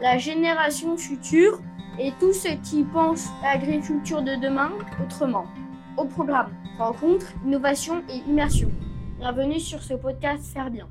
la génération future et tous ceux qui pensent l'agriculture de demain autrement. Au programme, rencontres, innovation et immersion. Bienvenue sur ce podcast Faire bien.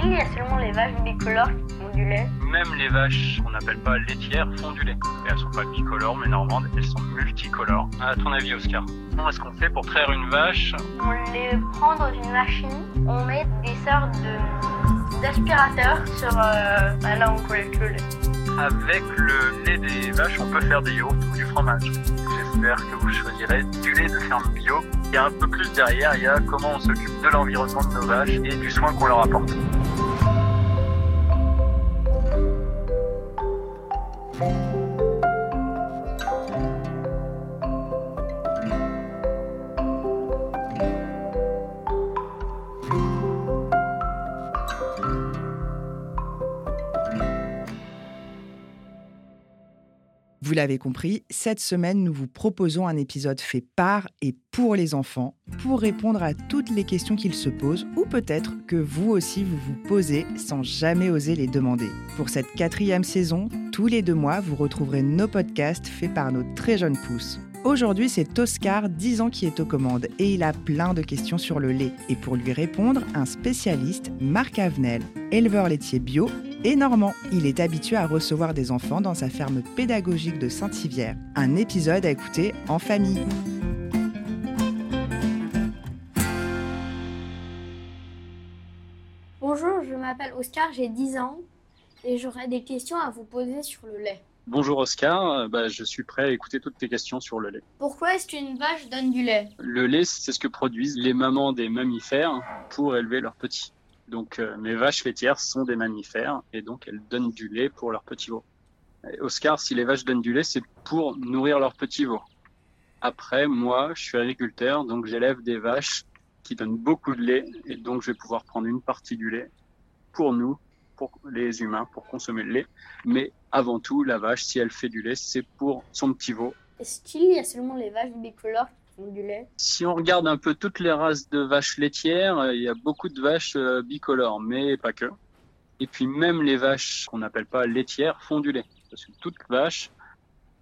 Qu'il y a seulement les vaches bicolores qui font du lait Même les vaches qu'on n'appelle pas laitières font du lait. Et elles sont pas bicolores mais normandes, elles sont multicolores. À ton avis, Oscar, comment est-ce qu'on fait pour traire une vache On les prend dans une machine, on met des sortes de- d'aspirateurs sur euh, bah, là on collecte le lait. Avec le lait des vaches, on peut faire des yaourts ou du fromage. J'espère que vous choisirez du lait de ferme bio. Il y a un peu plus derrière, il y a comment on s'occupe de l'environnement de nos vaches et du soin qu'on leur apporte. Bye. Vous l'avez compris, cette semaine, nous vous proposons un épisode fait par et pour les enfants, pour répondre à toutes les questions qu'ils se posent, ou peut-être que vous aussi vous vous posez sans jamais oser les demander. Pour cette quatrième saison, tous les deux mois, vous retrouverez nos podcasts faits par nos très jeunes pousses. Aujourd'hui, c'est Oscar, 10 ans, qui est aux commandes et il a plein de questions sur le lait. Et pour lui répondre, un spécialiste, Marc Avenel, éleveur laitier bio et normand. Il est habitué à recevoir des enfants dans sa ferme pédagogique de Saint-Hivière. Un épisode à écouter en famille. Bonjour, je m'appelle Oscar, j'ai 10 ans et j'aurais des questions à vous poser sur le lait. Bonjour Oscar, Euh, bah, je suis prêt à écouter toutes tes questions sur le lait. Pourquoi est-ce qu'une vache donne du lait? Le lait, c'est ce que produisent les mamans des mammifères pour élever leurs petits. Donc euh, mes vaches laitières sont des mammifères et donc elles donnent du lait pour leurs petits veaux. Oscar, si les vaches donnent du lait, c'est pour nourrir leurs petits veaux. Après, moi, je suis agriculteur, donc j'élève des vaches qui donnent beaucoup de lait et donc je vais pouvoir prendre une partie du lait pour nous, pour les humains, pour consommer le lait. Mais avant tout, la vache, si elle fait du lait, c'est pour son petit veau Est-ce qu'il y a seulement les vaches bicolores si on regarde un peu toutes les races de vaches laitières, euh, il y a beaucoup de vaches euh, bicolores, mais pas que. Et puis même les vaches qu'on n'appelle pas laitières font du lait. Parce que toute vache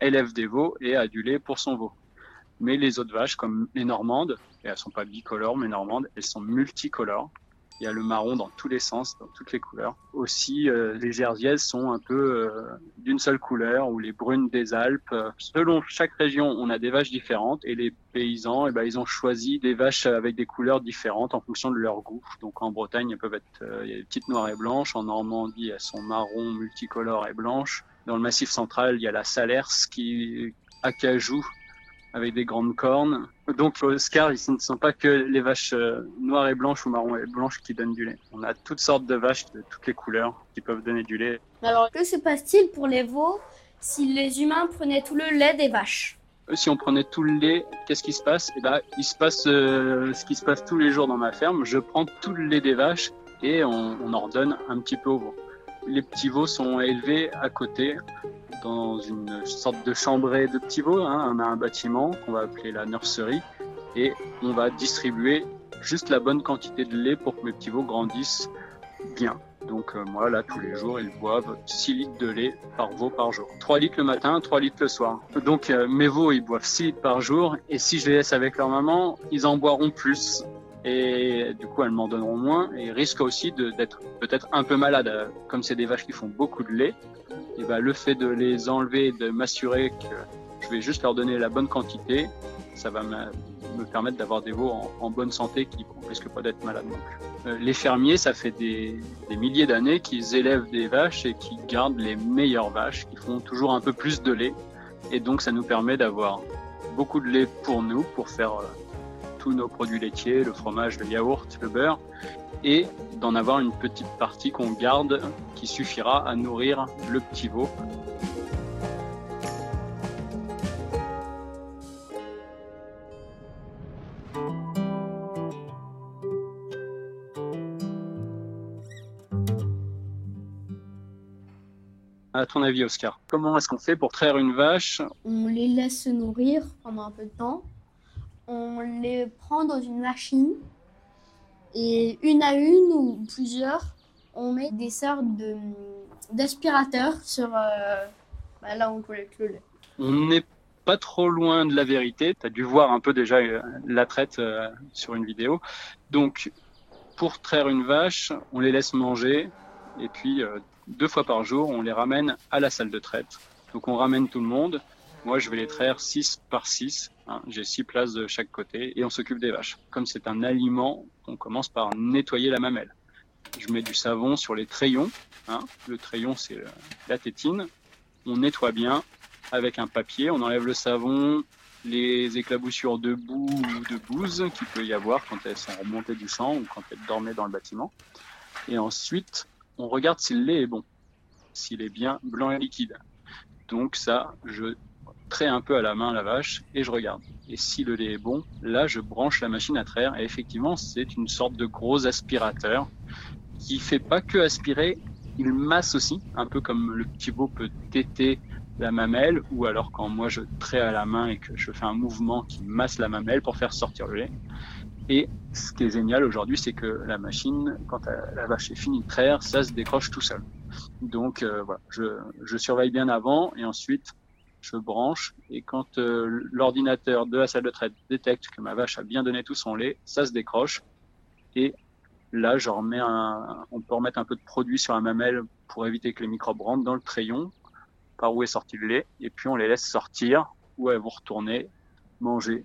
élève des veaux et a du lait pour son veau. Mais les autres vaches, comme les normandes, et elles sont pas bicolores, mais normandes, elles sont multicolores. Il y a le marron dans tous les sens, dans toutes les couleurs. Aussi, euh, les jersiaises sont un peu euh, d'une seule couleur, ou les brunes des Alpes. Selon chaque région, on a des vaches différentes, et les paysans, eh ben, ils ont choisi des vaches avec des couleurs différentes en fonction de leur goût. Donc en Bretagne, elles peuvent être, euh, il y a des petites noires et blanches. En Normandie, elles sont marron, multicolores et blanches. Dans le Massif central, il y a la Salers qui acajou avec des grandes cornes. Donc Oscar, ce ne sont pas que les vaches euh, noires et blanches ou marron et blanches qui donnent du lait. On a toutes sortes de vaches de toutes les couleurs qui peuvent donner du lait. Alors, que se passe-t-il pour les veaux si les humains prenaient tout le lait des vaches? Euh, Si on prenait tout le lait, qu'est-ce qui se passe? Eh ben, il se passe euh, ce qui se passe tous les jours dans ma ferme. Je prends tout le lait des vaches et on, on en redonne un petit peu aux veaux. Les petits veaux sont élevés à côté dans une sorte de chambrée de petits veaux. hein. On a un bâtiment qu'on va appeler la nurserie et on va distribuer juste la bonne quantité de lait pour que mes petits veaux grandissent bien. Donc euh, moi là tous les jours ils boivent 6 litres de lait par veau par jour. 3 litres le matin, 3 litres le soir. Donc euh, mes veaux ils boivent 6 litres par jour et si je les laisse avec leur maman, ils en boiront plus. Et du coup elles m'en donneront moins et risquent aussi d'être peut-être un peu malades. Comme c'est des vaches qui font beaucoup de lait, et ben le fait de les enlever de m'assurer que je vais juste leur donner la bonne quantité, ça va me, me permettre d'avoir des veaux en, bonne santé qui ne risquent pas d'être malades non plus. Euh, les fermiers, ça fait des, milliers d'années qu'ils élèvent des vaches et qui gardent les meilleures vaches, qui font toujours un peu plus de lait. Et donc, ça nous permet d'avoir beaucoup de lait pour nous, pour faire euh, tous nos produits laitiers, le fromage, le yaourt, le beurre, et d'en avoir une petite partie qu'on garde qui suffira à nourrir le petit veau À ton avis, Oscar, comment est-ce qu'on fait pour traire une vache? On les laisse se nourrir pendant un peu de temps. On les prend dans une machine et une à une ou plusieurs, on met des sortes d'aspirateurs sur euh, bah, là on collecte le lait. On n'est pas trop loin de la vérité. Tu as dû voir un peu déjà euh, la traite euh, sur une vidéo. Donc, pour traire une vache, on les laisse manger et puis deux fois par jour, on les ramène à la salle de traite. Donc on ramène tout le monde. Moi, je vais les traire 6 par 6. Hein. J'ai 6 places de chaque côté et on s'occupe des vaches. Comme c'est un aliment, on commence par nettoyer la mamelle. Je mets du savon sur les trayons. Hein. Le trayon, c'est la tétine. On nettoie bien avec un papier. On enlève le savon, les éclaboussures de boue ou de bouse qu'il peut y avoir quand elles sont remontées du sang ou quand elles dormaient dans le bâtiment. Et ensuite, on regarde si le lait est bon, s'il est bien blanc et liquide. Donc ça, je trais un peu à la main la vache et je regarde. Et si le lait est bon, là, je branche la machine à traire et effectivement, c'est une sorte de gros aspirateur qui fait pas que aspirer, il masse aussi, un peu comme le petit veau peut téter la mamelle ou alors quand moi je trais à la main et que je fais un mouvement qui masse la mamelle pour faire sortir le lait. Et ce qui est génial aujourd'hui, c'est que la machine, quand la vache est finie de traire, ça se décroche tout seul. Donc euh, voilà, je, je, surveille bien avant et ensuite je branche. Et quand euh, l'ordinateur de la salle de traite détecte que ma vache a bien donné tout son lait, ça se décroche. Et là, un, on peut remettre un peu de produit sur la mamelle pour éviter que les microbes rentrent dans le crayon par où est sorti le lait. Et puis on les laisse sortir où elles vont retourner manger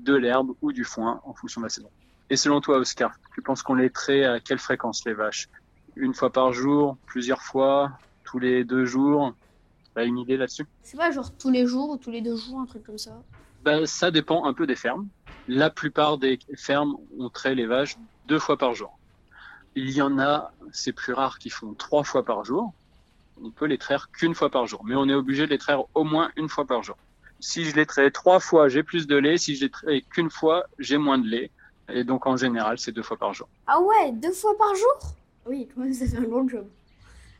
de l'herbe ou du foin en fonction de la saison. Et selon toi, Oscar, tu penses qu'on les traite à quelle fréquence les vaches? Une fois par jour, plusieurs fois, tous les deux jours? T'as une idée là-dessus? C'est pas genre tous les jours ou tous les deux jours, un truc comme ça ben, Ça dépend un peu des fermes. La plupart des fermes, on traite les vaches deux fois par jour. Il y en a, c'est plus rare, qui font trois fois par jour. On peut les traire qu'une fois par jour, mais on est obligé de les traire au moins une fois par jour. Si je les traite trois fois, j'ai plus de lait. Si je les traite qu'une fois, j'ai moins de lait. Et donc, en général, c'est deux fois par jour. Ah ouais, deux fois par jour? Oui, quand même, ça fait un long job.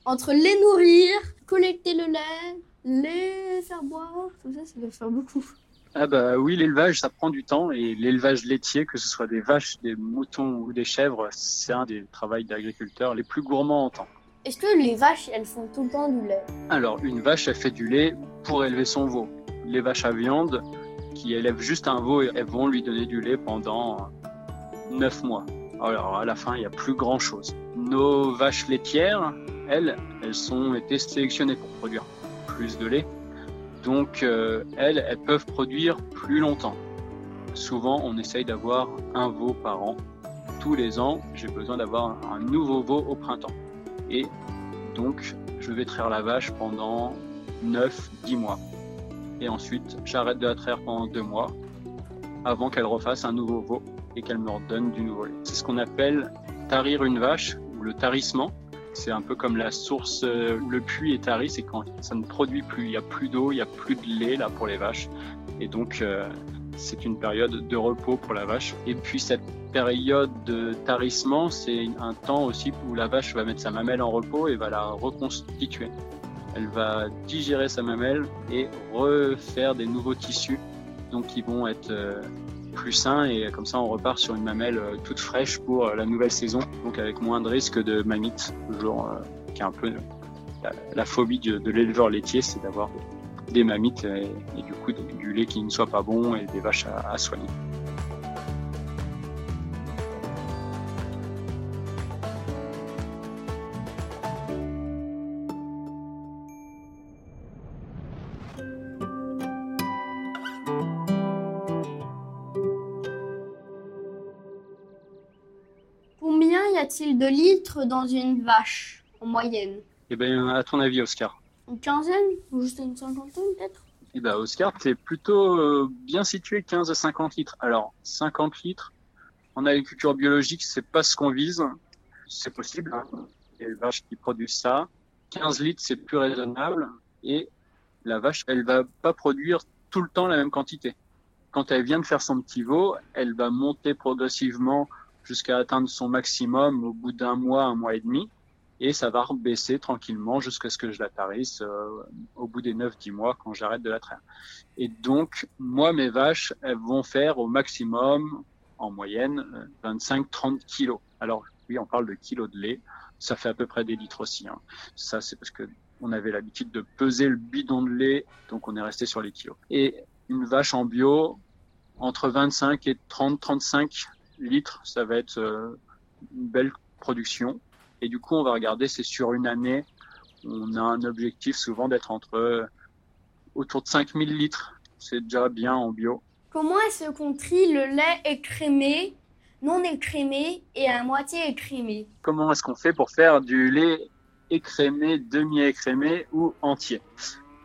Entre les nourrir, collecter le lait, les faire boire, tout ça, ça doit faire beaucoup. Ah bah oui, l'élevage, ça prend du temps. Et l'élevage laitier, que ce soit des vaches, des moutons ou des chèvres, c'est un des travaux d'agriculteurs les plus gourmands en temps. Est-ce que les vaches, elles font tout le temps du lait? Alors, une vache, elle fait du lait pour élever son veau les vaches à viande qui élèvent juste un veau elles vont lui donner du lait pendant 9 mois. Alors à la fin, il n'y a plus grand chose. Nos vaches laitières, elles, elles ont été sélectionnées pour produire plus de lait. Donc euh, elles, elles peuvent produire plus longtemps. Souvent, on essaye d'avoir un veau par an. Tous les ans, j'ai besoin d'avoir un nouveau veau au printemps. Et donc, je vais traire la vache pendant 9-10 mois et ensuite j'arrête de la traire pendant deux mois avant qu'elle refasse un nouveau veau et qu'elle me redonne du nouveau lait. C'est ce qu'on appelle tarir une vache ou le tarissement. C'est un peu comme la source, euh, le puits est tari, c'est quand ça ne produit plus, il n'y a plus d'eau, il n'y a plus de lait là pour les vaches. Et donc euh, c'est une période de repos pour la vache. Et puis cette période de tarissement, c'est un temps aussi où la vache va mettre sa mamelle en repos et va la reconstituer elle va digérer sa mamelle et refaire des nouveaux tissus, donc qui vont être euh, plus sains et comme ça on repart sur une mamelle euh, toute fraîche pour euh, la nouvelle saison, donc avec moins de risque de mamite, toujours qui est un peu la, phobie de, l'éleveur laitier, c'est d'avoir des mamites et, du coup du lait qui ne soit pas bon et des vaches à soigner. Litres dans une vache, en moyenne Eh bien, à ton avis, Oscar Une quinzaine Ou juste une cinquantaine, peut-être? Et ben Oscar, c'est plutôt euh, bien situé 15 à 50 litres. Alors 50 litres en agriculture biologique, c'est pas ce qu'on vise. C'est possible. Hein. Il y a des vaches qui produisent ça. 15 litres, c'est plus raisonnable. Et la vache, elle va pas produire tout le temps la même quantité. Quand elle vient de faire son petit veau, elle va monter progressivement jusqu'à atteindre son maximum au bout d'un mois, un mois et demi et ça va baisser tranquillement jusqu'à ce que je la tarisse euh, au bout des 9-10 mois quand j'arrête de la traire. Et donc, moi, mes vaches, elles vont faire au maximum, en moyenne, 25-30 euh, kilos. Alors, oui, on parle de kilos de lait. Ça fait à peu près des litres aussi. Hein. Ça, c'est parce que on avait l'habitude de peser le bidon de lait, donc on est resté sur les kilos. Et une vache en bio, entre 25 et 30, 35 litres, ça va être euh, une belle production. Et du coup, on va regarder, c'est sur une année, on a un objectif souvent d'être entre autour de 5000 litres. C'est déjà bien en bio. Comment est-ce qu'on trie le lait écrémé, non écrémé et à moitié écrémé? Comment est-ce qu'on fait pour faire du lait écrémé, demi-écrémé ou entier?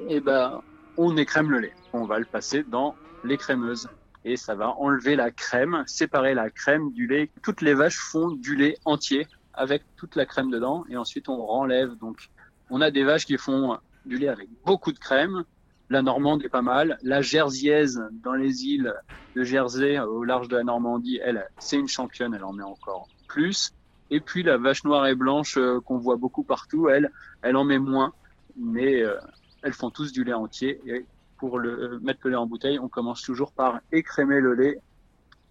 Eh ben, on écrème le lait. On va le passer dans l'écrémeuse et ça va enlever la crème, séparer la crème du lait. Toutes les vaches font du lait entier avec toute la crème dedans et ensuite on renlève. Donc on a des vaches qui font du lait avec beaucoup de crème. La Normande est pas mal. La Jersiaise dans les îles de Jersey au large de la Normandie, elle, c'est une championne, elle en met encore plus. Et puis la vache noire et blanche euh, qu'on voit beaucoup partout, elle, elle en met moins, mais euh, elles font tous du lait entier. Pour le, euh, mettre le lait en bouteille, on commence toujours par écrémer le lait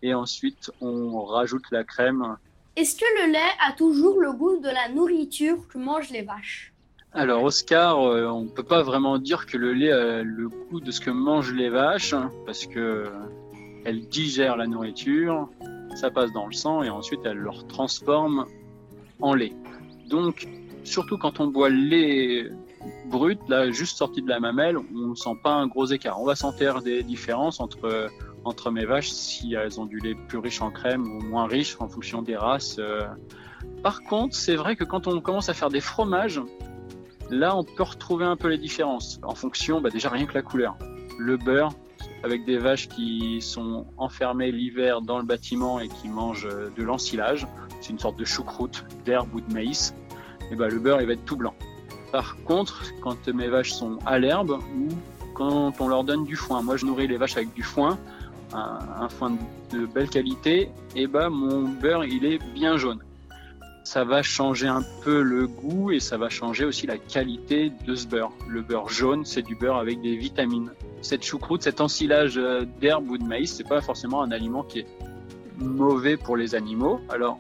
et ensuite on rajoute la crème. Est-ce que le lait a toujours le goût de la nourriture que mangent les vaches? Alors Oscar, euh, on ne peut pas vraiment dire que le lait a le goût de ce que mangent les vaches parce que elles digèrent la nourriture, ça passe dans le sang et ensuite elles le transforment en lait. Donc surtout quand on boit le lait brut, là juste sorti de la mamelle, on ne sent pas un gros écart. On va sentir des différences entre entre mes vaches si elles ont du lait plus riche en crème ou moins riche en fonction des races. Euh. Par contre, c'est vrai que quand on commence à faire des fromages, là on peut retrouver un peu les différences en fonction, bah déjà rien que la couleur. Le beurre, avec des vaches qui sont enfermées l'hiver dans le bâtiment et qui mangent euh, de l'ensilage, c'est une sorte de choucroute d'herbe ou de maïs, et bah le beurre il va être tout blanc. Par contre, quand mes vaches sont à l'herbe ou quand on leur donne du foin, moi je nourris les vaches avec du foin, un, foin de belle qualité, et bah mon beurre il est bien jaune. Ça va changer un peu le goût et ça va changer aussi la qualité de ce beurre. Le beurre jaune, c'est du beurre avec des vitamines. Cette choucroute, cet ensilage euh, d'herbe ou de maïs, c'est pas forcément un aliment qui est mauvais pour les animaux. Alors,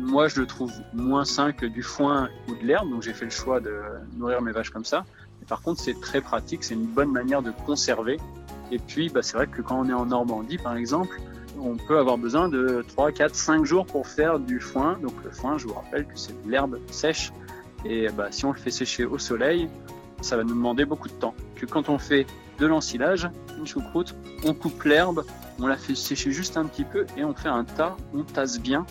moi, je le trouve moins sain que du foin ou de l'herbe, donc j'ai fait le choix de nourrir mes vaches comme ça. par contre, c'est très pratique, c'est une bonne manière de conserver et puis, bah, c'est vrai que quand on est en Normandie, par exemple, on peut avoir besoin de 3, 4, 5 jours pour faire du foin. Donc le foin, je vous rappelle que c'est de l'herbe sèche. Et bah, si on le fait sécher au soleil, ça va nous demander beaucoup de temps. Que quand on fait de l'ensilage, une choucroute, on coupe l'herbe, on la fait sécher juste un petit peu et on fait un tas, on tasse bien.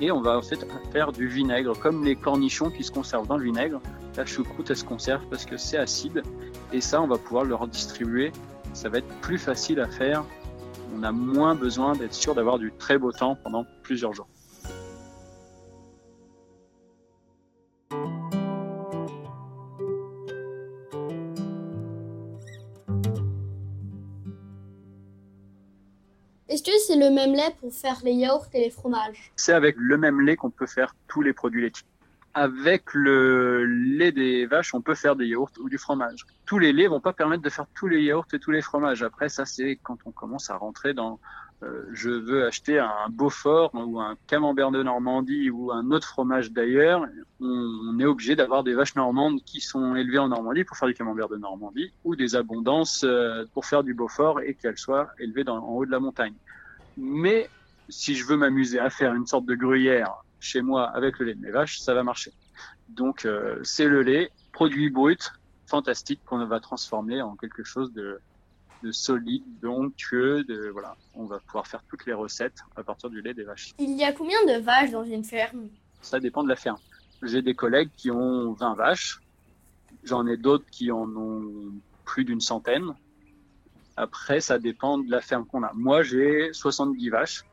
Et on va en fait faire du vinaigre, comme les cornichons qui se conservent dans le vinaigre. La choucroute, elle se conserve parce que c'est acide. Et ça, on va pouvoir le redistribuer ça va être plus facile à faire. On a moins besoin d'être sûr d'avoir du très beau temps pendant plusieurs jours. Est-ce que c'est le même lait pour faire les yaourts et les fromages? C'est avec le même lait qu'on peut faire tous les produits laitiers avec le lait des vaches, on peut faire des yaourts ou du fromage. Tous les laits vont pas permettre de faire tous les yaourts et tous les fromages. Après, ça, c'est quand on commence à rentrer dans euh, je veux acheter un Beaufort ou un camembert de Normandie ou un autre fromage d'ailleurs, on, est obligé d'avoir des vaches normandes qui sont élevées en Normandie pour faire du camembert de Normandie ou des abondances euh, pour faire du Beaufort et qu'elles soient élevées en haut de la montagne. Mais si je veux m'amuser à faire une sorte de gruyère chez moi avec le lait de mes vaches, ça va marcher. Donc euh, c'est le lait, produit brut, fantastique qu'on va transformer en quelque chose de, de solide, d'onctueux, de voilà, on va pouvoir faire toutes les recettes à partir du lait des vaches. Il y a combien de vaches dans une ferme? Ça dépend de la ferme. J'ai des collègues qui ont 20 vaches, j'en ai d'autres qui en ont plus d'une centaine. Après, ça dépend de la ferme qu'on a. Moi, j'ai 70 vaches,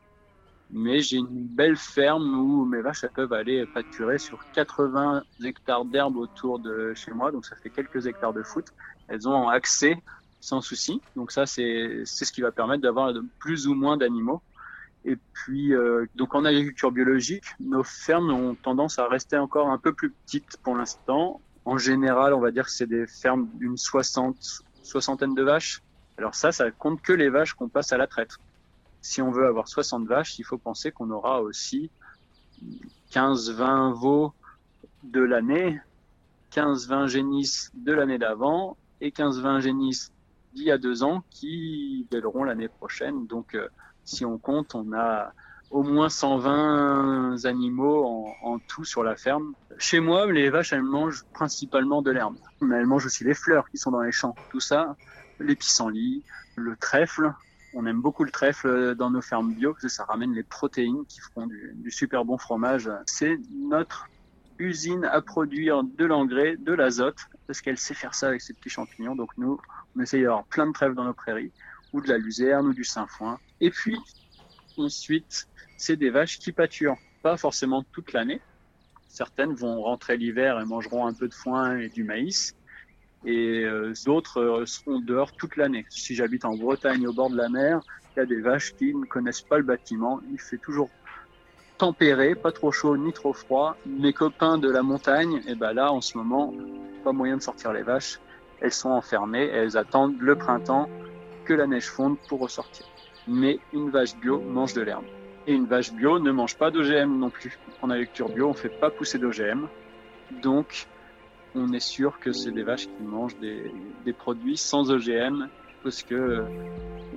mais j'ai une belle ferme où mes vaches elles peuvent aller pâturer sur 80 hectares d'herbe autour de chez moi, donc ça fait quelques hectares de foot. Elles ont accès sans souci, donc ça c'est ce qui va permettre d'avoir plus ou moins d'animaux. Et puis, euh, donc en agriculture biologique, nos fermes ont tendance à rester encore un peu plus petites pour l'instant. En général, on va dire que c'est des fermes d'une soixante, soixantaine de vaches. Alors ça, ça compte que les vaches qu'on passe à la traite. Si on veut avoir 60 vaches, il faut penser qu'on aura aussi 15-20 veaux de l'année, 15-20 génisses de l'année d'avant et 15-20 génisses d'il y a deux ans qui bêleront l'année prochaine. Donc, euh, si on compte, on a au moins 120 animaux en, tout sur la ferme. Chez moi, les vaches, elles mangent principalement de l'herbe. Mais elles mangent aussi les fleurs qui sont dans les champs. Tout ça, les pissenlits, le trèfle. On aime beaucoup le trèfle dans nos fermes bio parce que ça ramène les protéines qui font du, du super bon fromage. C'est notre usine à produire de l'engrais, de l'azote, parce qu'elle sait faire ça avec ses petits champignons. Donc nous, on essaye d'avoir plein de trèfles dans nos prairies, ou de la luzerne, ou du sainfoin. Et puis, ensuite, c'est des vaches qui pâturent, pas forcément toute l'année. Certaines vont rentrer l'hiver et mangeront un peu de foin et du maïs. Et euh, d'autres euh, seront dehors toute l'année. Si j'habite en Bretagne au bord de la mer, il y a des vaches qui ne connaissent pas le bâtiment. Il fait toujours tempéré, pas trop chaud ni trop froid. Mes copains de la montagne, et ben là en ce moment, pas moyen de sortir les vaches. Elles sont enfermées, elles attendent le printemps que la neige fonde pour ressortir. Mais une vache bio mange de l'herbe. Et une vache bio ne mange pas d'OGM non plus. En agriculture bio, on fait pas pousser d'OGM. Donc, on est sûr que c'est des vaches qui mangent des, produits sans OGM parce que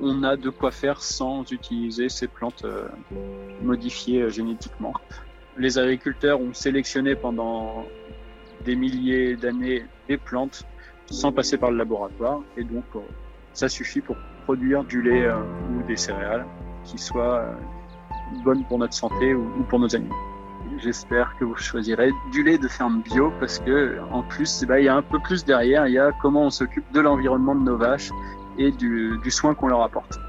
on a de quoi faire sans utiliser ces plantes euh, modifiées génétiquement. Les agriculteurs ont sélectionné pendant des milliers d'années des plantes sans passer par le laboratoire et donc euh, ça suffit pour produire du lait euh, ou des céréales qui soient bonnes pour notre santé ou pour nos animaux. J'espère que vous choisirez du lait de ferme bio parce que en plus, bah, il y a un peu plus derrière. Il y a comment on s'occupe de l'environnement de nos vaches et du soin qu'on leur apporte.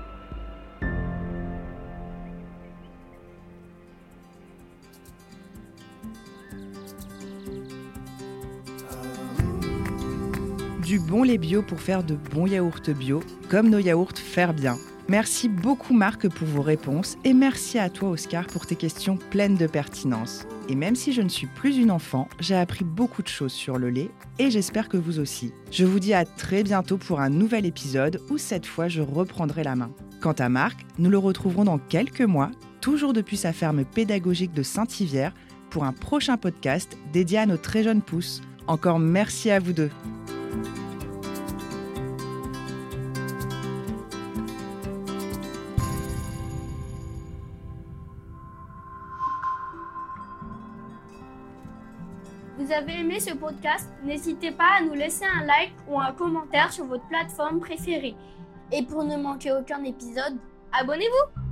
Bon lait bio pour faire de bons yaourts bio, comme nos yaourts Faire Bien. Merci beaucoup Marc pour vos réponses et merci à toi Oscar pour tes questions pleines de pertinence. Et même si je ne suis plus une enfant, j'ai appris beaucoup de choses sur le lait et j'espère que vous aussi. Je vous dis à très bientôt pour un nouvel épisode où cette fois je reprendrai la main. Quant à Marc, nous le retrouverons dans quelques mois, toujours depuis sa ferme pédagogique de Saint-Hivière, pour un prochain podcast dédié à nos très jeunes pousses. Encore merci à vous deux. Avez aimé ce podcast, n'hésitez pas à nous laisser un like ou un commentaire sur votre plateforme préférée. Et pour ne manquer aucun épisode, abonnez-vous